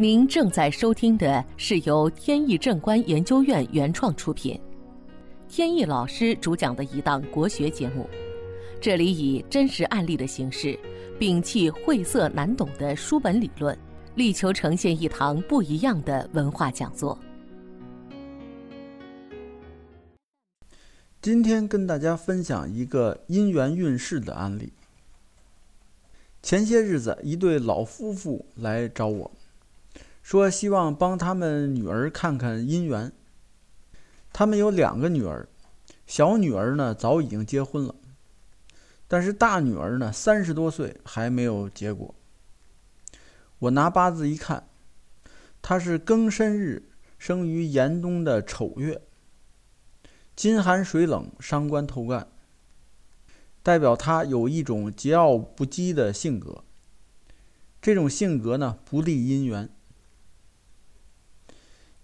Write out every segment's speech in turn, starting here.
您正在收听的是由天意正观研究院原创出品，天意老师主讲的一档国学节目。这里以真实案例的形式，摒弃晦涩难懂的书本理论，力求呈现一堂不一样的文化讲座。今天跟大家分享一个姻缘运势的案例。前些日子，一对老夫妇来找我，说希望帮他们女儿看看姻缘。他们有两个女儿，小女儿呢早已经结婚了，但是大女儿呢三十多岁还没有结果。我拿八字一看，她是庚申日生于严冬的丑月。金寒水冷，伤官透干，代表她有一种桀骜不羁的性格。这种性格呢，不利姻缘。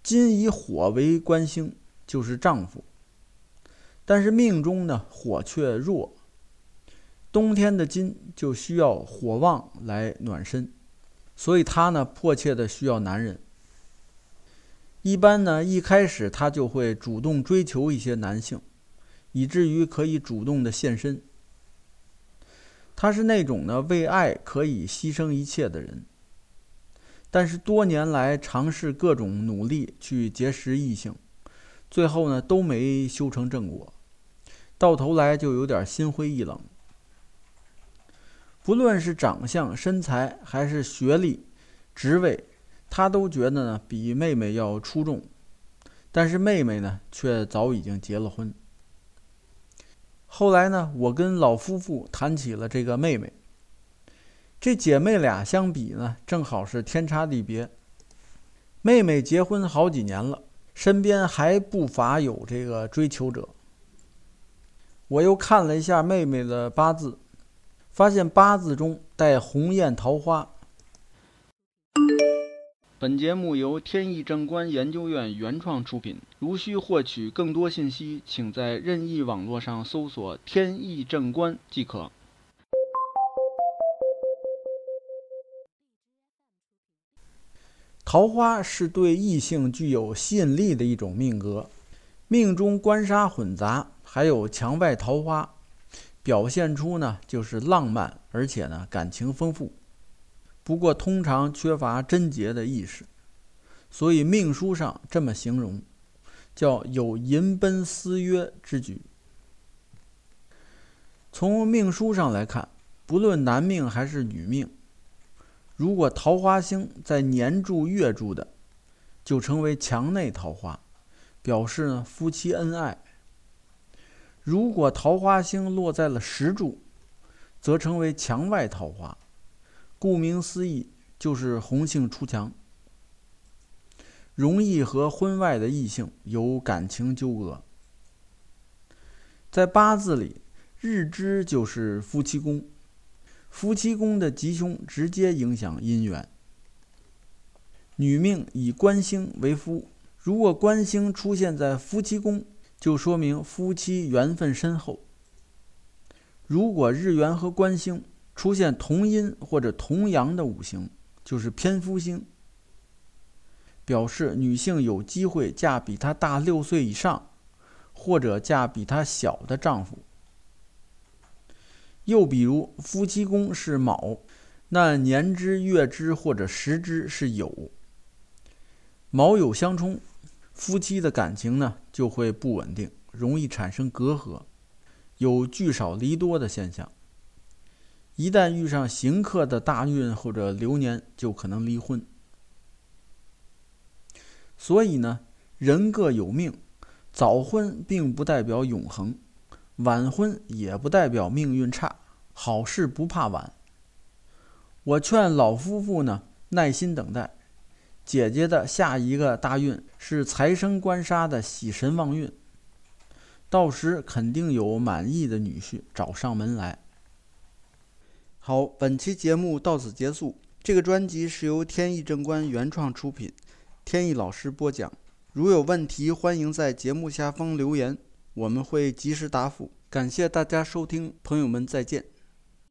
金以火为官星，就是丈夫。但是命中呢，火却弱。冬天的金就需要火旺来暖身，所以他呢，迫切的需要男人。一般呢，一开始他就会主动追求一些男性，以至于可以主动的献身。他是那种呢为爱可以牺牲一切的人。但是多年来尝试各种努力去结识异性，最后呢都没修成正果，到头来就有点心灰意冷。不论是长相、身材，还是学历、职位。他都觉得呢比妹妹要出众，但是妹妹呢却早已经结了婚。后来呢，我跟老夫妇谈起了这个妹妹。这姐妹俩相比呢，正好是天差地别。妹妹结婚好几年了，身边还不乏有这个追求者。我又看了一下妹妹的八字，发现八字中带鸿雁桃花。本节目由天意正观研究院原创出品。如需获取更多信息，请在任意网络上搜索“天意正观”即可。桃花是对异性具有吸引力的一种命格，命中官杀混杂，还有墙外桃花，表现出呢就是浪漫，而且呢感情丰富。不过，通常缺乏贞洁的意识，所以命书上这么形容，叫有淫奔私约之举。从命书上来看，不论男命还是女命，如果桃花星在年柱、月柱的，就成为墙内桃花，表示呢夫妻恩爱；如果桃花星落在了时柱，则成为墙外桃花。顾名思义，就是红杏出墙，容易和婚外的异性有感情纠葛。在八字里，日支就是夫妻宫，夫妻宫的吉凶直接影响姻缘。女命以官星为夫，如果官星出现在夫妻宫，就说明夫妻缘分深厚。如果日元和官星，出现同阴或者同阳的五行，就是偏夫星，表示女性有机会嫁比她大六岁以上，或者嫁比她小的丈夫。又比如夫妻宫是卯，那年支、月支或者时支是酉，卯酉相冲，夫妻的感情呢就会不稳定，容易产生隔阂，有聚少离多的现象。一旦遇上刑克的大运或者流年，就可能离婚。所以呢，人各有命，早婚并不代表永恒，晚婚也不代表命运差。好事不怕晚。我劝老夫妇呢，耐心等待。姐姐的下一个大运是财生官杀的喜神旺运，到时肯定有满意的女婿找上门来。好，本期节目到此结束。这个专辑是由天意正观原创出品，天意老师播讲。如有问题，欢迎在节目下方留言，我们会及时答复。感谢大家收听，朋友们再见。